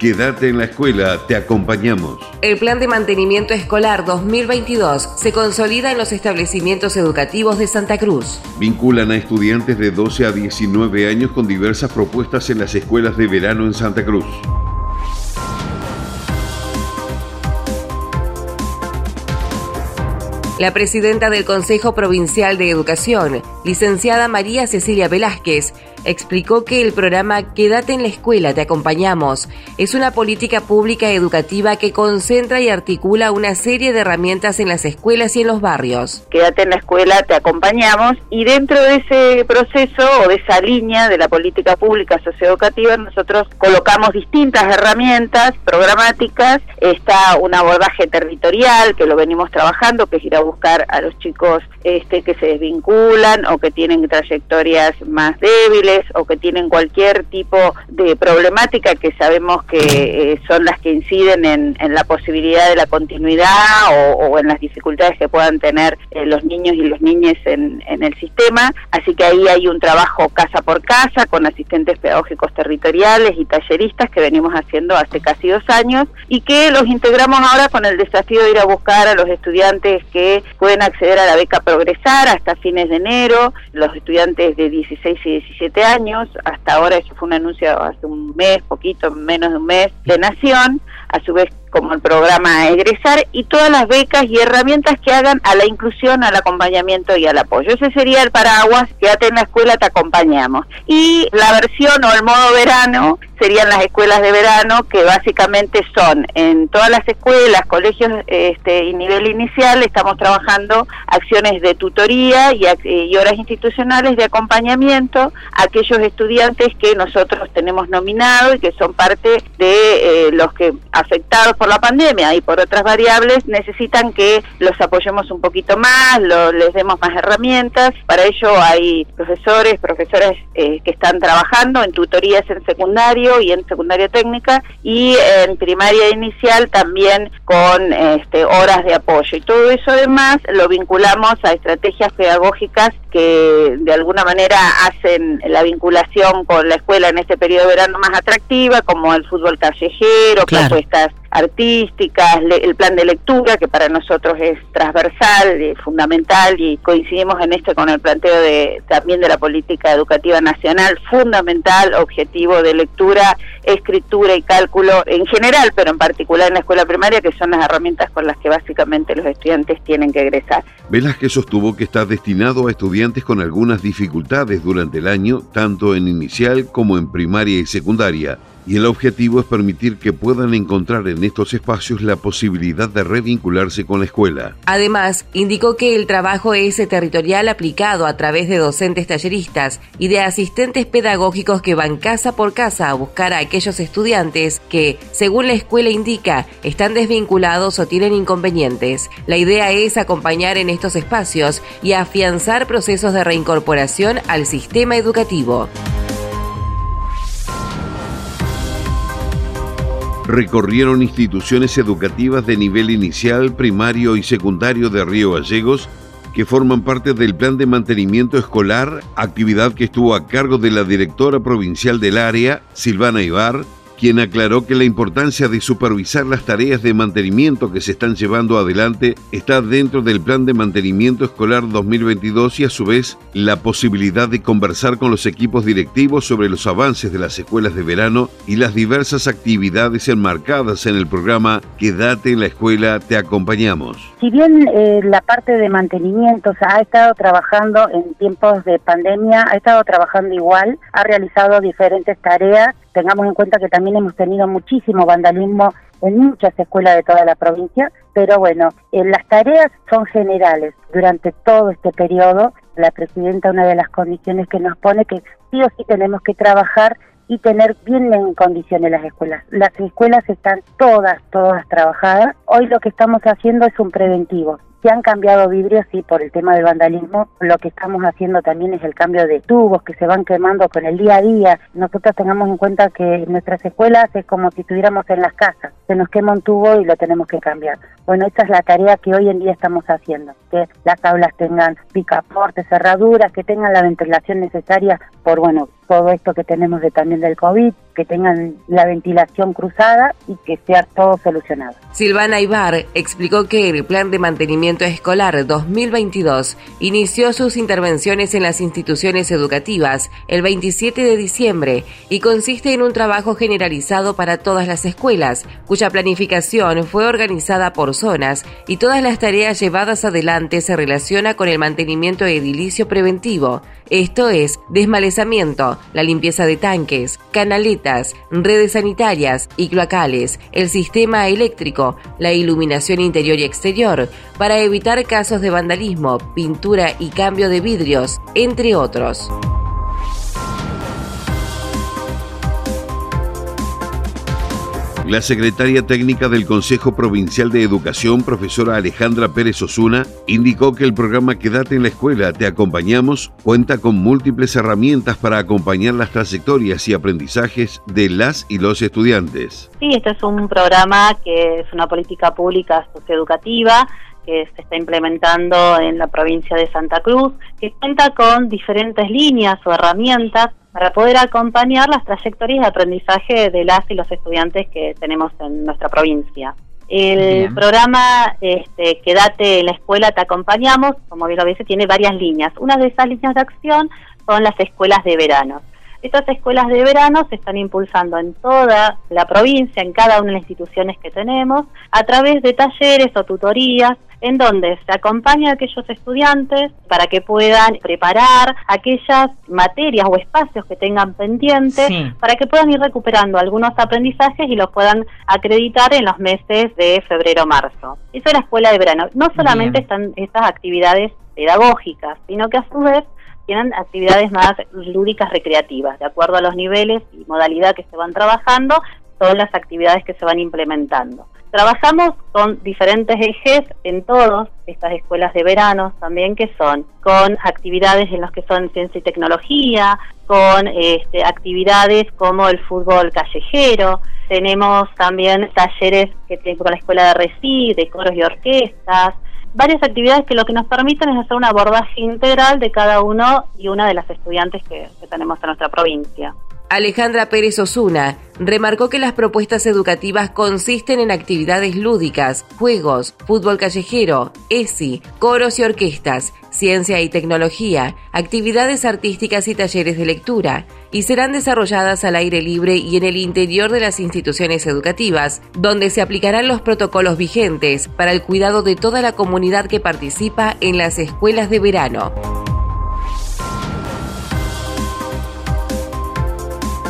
Quédate en la escuela, te acompañamos. El Plan de Mantenimiento Escolar 2022 se consolida en los establecimientos educativos de Santa Cruz. Vinculan a estudiantes de 12 a 19 años con diversas propuestas en las escuelas de verano en Santa Cruz. La presidenta del Consejo Provincial de Educación, licenciada María Cecilia Velázquez, explicó que el programa Quédate en la escuela, te acompañamos es una política pública educativa que concentra y articula una serie de herramientas en las escuelas y en los barrios. Quédate en la escuela, te acompañamos y dentro de ese proceso o de esa línea de la política pública socioeducativa nosotros colocamos distintas herramientas programáticas, está un abordaje territorial que lo venimos trabajando, que es ir a buscar a los chicos este, que se desvinculan o que tienen trayectorias más débiles o que tienen cualquier tipo de problemática que sabemos que eh, son las que inciden en, la posibilidad de la continuidad o, en las dificultades que puedan tener eh, los niños y las niñas en, el sistema. Así que ahí hay un trabajo casa por casa con asistentes pedagógicos territoriales y talleristas que venimos haciendo hace casi dos años y que los integramos ahora con el desafío de ir a buscar a los estudiantes que pueden acceder a la beca Progresar hasta fines de enero, los estudiantes de 16 y 17 años, hasta ahora eso fue un anuncio hace un mes, poquito, menos de un mes, de Nación, a su vez como el programa Egresar y todas las becas y herramientas que hagan a la inclusión, al acompañamiento y al apoyo. Ese sería el paraguas, quédate en la escuela, te acompañamos. Y la versión o el modo verano serían las escuelas de verano, que básicamente son en todas las escuelas, colegios este, y nivel inicial, estamos trabajando acciones de tutoría y, y horas institucionales de acompañamiento a aquellos estudiantes que nosotros tenemos nominados y que son parte de eh, los que afectados por la pandemia y por otras variables necesitan que los apoyemos un poquito más, les demos más herramientas. Para ello hay profesores, profesoras eh, que están trabajando en tutorías en secundario y en secundaria técnica y en primaria inicial también con este, horas de apoyo. Y todo eso además lo vinculamos a estrategias pedagógicas que de alguna manera hacen la vinculación con la escuela en este periodo de verano más atractiva, como el fútbol callejero, propuestas artísticas, el plan de lectura, que para nosotros es transversal, y fundamental, y coincidimos en esto con el planteo de también de la política educativa nacional, fundamental, objetivo de lectura, escritura y cálculo en general, pero en particular en la escuela primaria, que son las herramientas con las que básicamente los estudiantes tienen que egresar. Velázquez sostuvo que está destinado a estudiantes con algunas dificultades durante el año, tanto en inicial como en primaria y secundaria y el objetivo es permitir que puedan encontrar en estos espacios la posibilidad de revincularse con la escuela. Además, indicó que el trabajo es territorial aplicado a través de docentes talleristas y de asistentes pedagógicos que van casa por casa a buscar a aquellos estudiantes que, según la escuela indica, están desvinculados o tienen inconvenientes. La idea es acompañar en estos espacios y afianzar procesos de reincorporación al sistema educativo. Recorrieron instituciones educativas de nivel inicial, primario y secundario de Río Gallegos que forman parte del plan de mantenimiento escolar, actividad que estuvo a cargo de la directora provincial del área, Silvana Ibar, quien aclaró que la importancia de supervisar las tareas de mantenimiento que se están llevando adelante está dentro del Plan de Mantenimiento Escolar 2022 y a su vez la posibilidad de conversar con los equipos directivos sobre los avances de las escuelas de verano y las diversas actividades enmarcadas en el programa Quédate en la escuela, te acompañamos. Si bien eh, la parte de mantenimiento ha estado trabajando en tiempos de pandemia, ha estado trabajando igual, ha realizado diferentes tareas Tengamos en cuenta que también hemos tenido muchísimo vandalismo en muchas escuelas de toda la provincia, pero bueno, eh, las tareas son generales. Durante todo este periodo, la presidenta, una de las condiciones que nos pone que sí o sí tenemos que trabajar y tener bien en condiciones las escuelas. Las escuelas están todas, todas trabajadas. Hoy lo que estamos haciendo es un preventivo. Se han cambiado vidrios, sí, por el tema del vandalismo. Lo que estamos haciendo también es el cambio de tubos que se van quemando con el día a día. Nosotros tengamos en cuenta que nuestras escuelas es como si estuviéramos en las casas. Se nos quema un tubo y lo tenemos que cambiar. Bueno, esta es la tarea que hoy en día estamos haciendo. Que las aulas tengan picaportes, cerraduras, que tengan la ventilación necesaria por, bueno, todo esto que tenemos de también del COVID, que tengan la ventilación cruzada y que sea todo solucionado. Silvana Ibar explicó que el Plan de Mantenimiento Escolar 2022 inició sus intervenciones en las instituciones educativas el 27 de diciembre y consiste en un trabajo generalizado para todas las escuelas, cuya planificación fue organizada por zonas y todas las tareas llevadas adelante se relaciona con el mantenimiento edilicio preventivo, esto es desmalezamiento, la limpieza de tanques, canaletas, redes sanitarias y cloacales, el sistema eléctrico, la iluminación interior y exterior, para evitar casos de vandalismo, pintura y cambio de vidrios, entre otros. La secretaria técnica del Consejo Provincial de Educación, profesora Alejandra Pérez Osuna, indicó que el programa Quédate en la Escuela, Te Acompañamos, cuenta con múltiples herramientas para acompañar las trayectorias y aprendizajes de las y los estudiantes. Sí, este es un programa que es una política pública socioeducativa que se está implementando en la provincia de Santa Cruz, que cuenta con diferentes líneas o herramientas para poder acompañar las trayectorias de aprendizaje de las y los estudiantes que tenemos en nuestra provincia. El programa este, Quédate en la escuela, te acompañamos, como bien lo dice, tiene varias líneas. Una de esas líneas de acción son las escuelas de verano. Estas escuelas de verano se están impulsando en toda la provincia, en cada una de las instituciones que tenemos, a través de talleres o tutorías en donde se acompaña a aquellos estudiantes para que puedan preparar aquellas materias o espacios que tengan pendientes para que puedan ir recuperando algunos aprendizajes y los puedan acreditar en los meses de febrero-marzo. Eso es la escuela de verano. No solamente están estas actividades pedagógicas, sino que a su vez tienen actividades más lúdicas recreativas, de acuerdo a los niveles y modalidad que se van trabajando, son las actividades que se van implementando. Trabajamos con diferentes ejes en todas estas escuelas de verano también que son con actividades en las que son ciencia y tecnología, con este, actividades como el fútbol callejero, tenemos también talleres que tienen con la escuela de reci, de coros y orquestas, varias actividades que lo que nos permiten es hacer un abordaje integral de cada uno y una de las estudiantes que tenemos en nuestra provincia. Alejandra Pérez Osuna remarcó que las propuestas educativas consisten en actividades lúdicas, juegos, fútbol callejero, ESI, coros y orquestas, ciencia y tecnología, actividades artísticas y talleres de lectura, y serán desarrolladas al aire libre y en el interior de las instituciones educativas, donde se aplicarán los protocolos vigentes para el cuidado de toda la comunidad que participa en las escuelas de verano.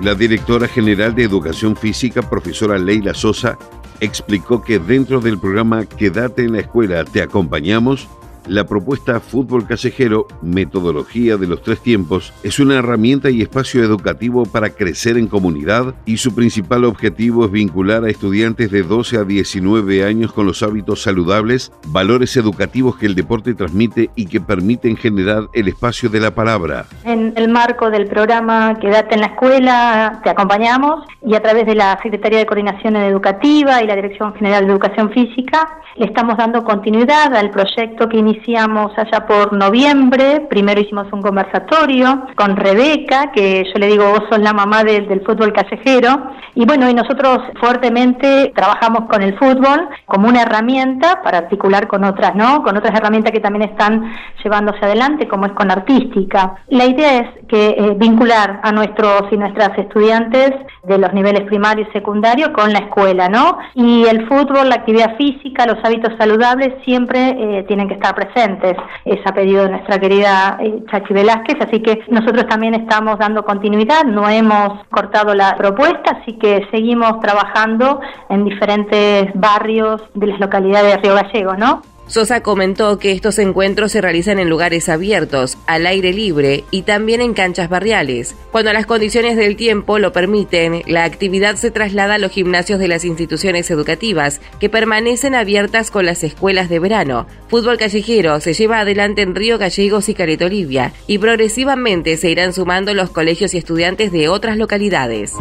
La directora general de Educación Física, profesora Leila Sosa, explicó que dentro del programa Quédate en la escuela, te acompañamos, la propuesta Fútbol Callejero, Metodología de los Tres Tiempos, es una herramienta y espacio educativo para crecer en comunidad y su principal objetivo es vincular a estudiantes de 12 a 19 años con los hábitos saludables, valores educativos que el deporte transmite y que permiten generar el espacio de la palabra. En el marco del programa Quédate en la escuela, te acompañamos y a través de la Secretaría de Coordinación Educativa y la Dirección General de Educación Física, le estamos dando continuidad al proyecto que inició iniciamos allá por noviembre, primero hicimos un conversatorio con Rebeca, que yo le digo, vos sos la mamá del, fútbol callejero, y bueno, y nosotros fuertemente trabajamos con el fútbol como una herramienta para articular con otras, ¿no? Con otras herramientas que también están llevándose adelante, como es con artística. La idea es que eh, vincular a nuestros y nuestras estudiantes de los niveles primario y secundario con la escuela, ¿no? Y el fútbol, la actividad física, los hábitos saludables siempre eh, tienen que estar presentes presentes. Es a pedido de nuestra querida eh, Chachi Velázquez, así que nosotros también estamos dando continuidad, no hemos cortado la propuesta, así que seguimos trabajando en diferentes barrios de las localidades de Río Gallegos, ¿no? Sosa comentó que estos encuentros se realizan en lugares abiertos, al aire libre y también en canchas barriales. Cuando las condiciones del tiempo lo permiten, la actividad se traslada a los gimnasios de las instituciones educativas, que permanecen abiertas con las escuelas de verano. Fútbol callejero se lleva adelante en Río Gallegos y Careto Olivia, y progresivamente se irán sumando los colegios y estudiantes de otras localidades.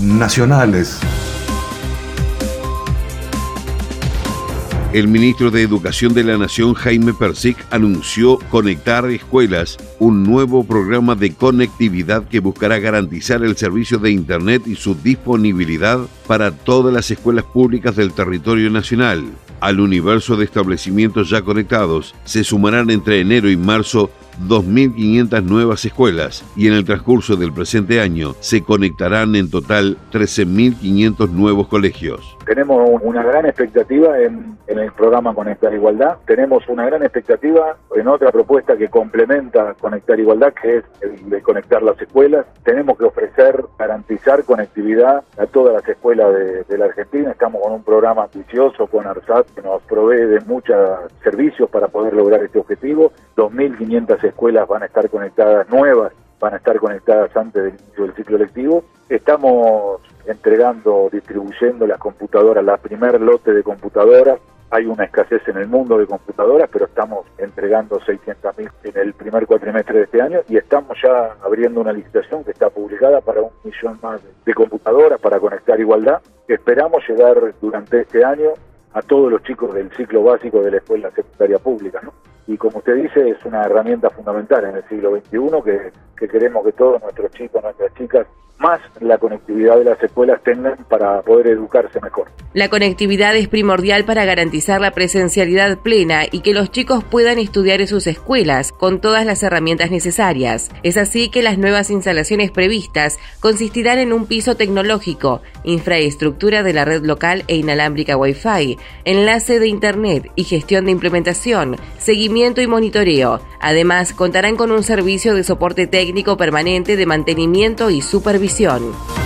Nacionales. El ministro de Educación de la Nación, Jaime Persic, anunció Conectar Escuelas, un nuevo programa de conectividad que buscará garantizar el servicio de Internet y su disponibilidad para todas las escuelas públicas del territorio nacional. Al universo de establecimientos ya conectados se sumarán entre enero y marzo 2.500 nuevas escuelas y en el transcurso del presente año se conectarán en total 13.500 nuevos colegios. Tenemos una gran expectativa en, el programa Conectar Igualdad, tenemos una gran expectativa en otra propuesta que complementa Conectar Igualdad, que es el de conectar las escuelas. Tenemos que ofrecer, garantizar conectividad a todas las escuelas de, de la Argentina. Estamos con un programa ambicioso con ARSAT que nos provee de muchos servicios para poder lograr este objetivo. 2.500 escuelas van a estar conectadas nuevas, van a estar conectadas antes del inicio del ciclo lectivo. Estamos entregando, distribuyendo las computadoras, la primer lote de computadoras. Hay una escasez en el mundo de computadoras, pero estamos entregando 600.000 en el primer cuatrimestre de este año y estamos ya abriendo una licitación que está publicada para un millón más de computadoras para conectar igualdad. Esperamos llegar durante este año a todos los chicos del ciclo básico de la escuela secundaria pública. ¿no? Y como usted dice, es una herramienta fundamental en el siglo XXI que, que queremos que todos nuestros chicos, nuestras chicas más la conectividad de las escuelas tengan para poder educarse mejor. La conectividad es primordial para garantizar la presencialidad plena y que los chicos puedan estudiar en sus escuelas con todas las herramientas necesarias. Es así que las nuevas instalaciones previstas consistirán en un piso tecnológico, infraestructura de la red local e inalámbrica Wi-Fi, enlace de Internet y gestión de implementación, seguimiento y monitoreo. Además, contarán con un servicio de soporte técnico permanente de mantenimiento y supervisión Visión.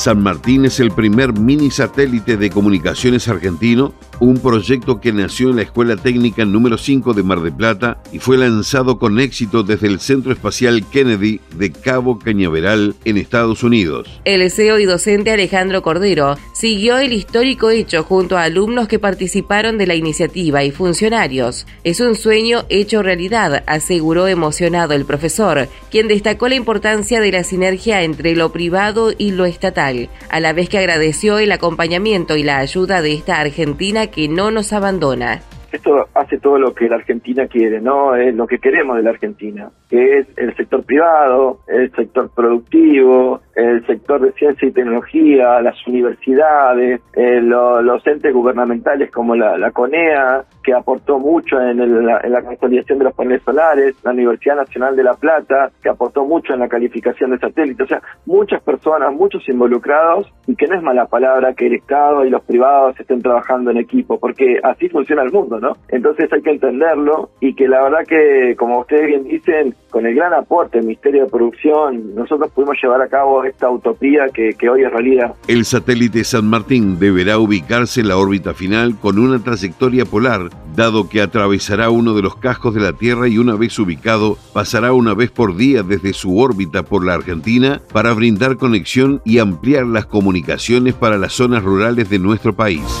San Martín es el primer mini satélite de comunicaciones argentino un proyecto que nació en la Escuela Técnica número 5 de Mar de Plata y fue lanzado con éxito desde el Centro Espacial Kennedy de Cabo Cañaveral en Estados Unidos. El CEO y docente Alejandro Cordero siguió el histórico hecho junto a alumnos que participaron de la iniciativa y funcionarios. Es un sueño hecho realidad, aseguró emocionado el profesor, quien destacó la importancia de la sinergia entre lo privado y lo estatal, a la vez que agradeció el acompañamiento y la ayuda de esta Argentina que no nos abandona. Esto hace todo lo que la Argentina quiere, ¿no? Es lo que queremos de la Argentina, que es el sector privado, el sector productivo, el sector de ciencia y tecnología, las universidades, eh, los entes gubernamentales como la, CONEA, que aportó mucho en, la, en, la, consolidación de los paneles solares, la Universidad Nacional de La Plata, que aportó mucho en la calificación de satélites, o sea, muchas personas, muchos involucrados, y que no es mala palabra que el Estado y los privados estén trabajando en equipo, porque así funciona el mundo, Entonces hay que entenderlo y que la verdad que, como ustedes bien dicen, con el gran aporte del Ministerio de Producción, nosotros pudimos llevar a cabo esta utopía que, que hoy es realidad. El satélite San Martín deberá ubicarse en la órbita final con una trayectoria polar, dado que atravesará uno de los cascos de la Tierra y una vez ubicado pasará una vez por día desde su órbita por la Argentina para brindar conexión y ampliar las comunicaciones para las zonas rurales de nuestro país.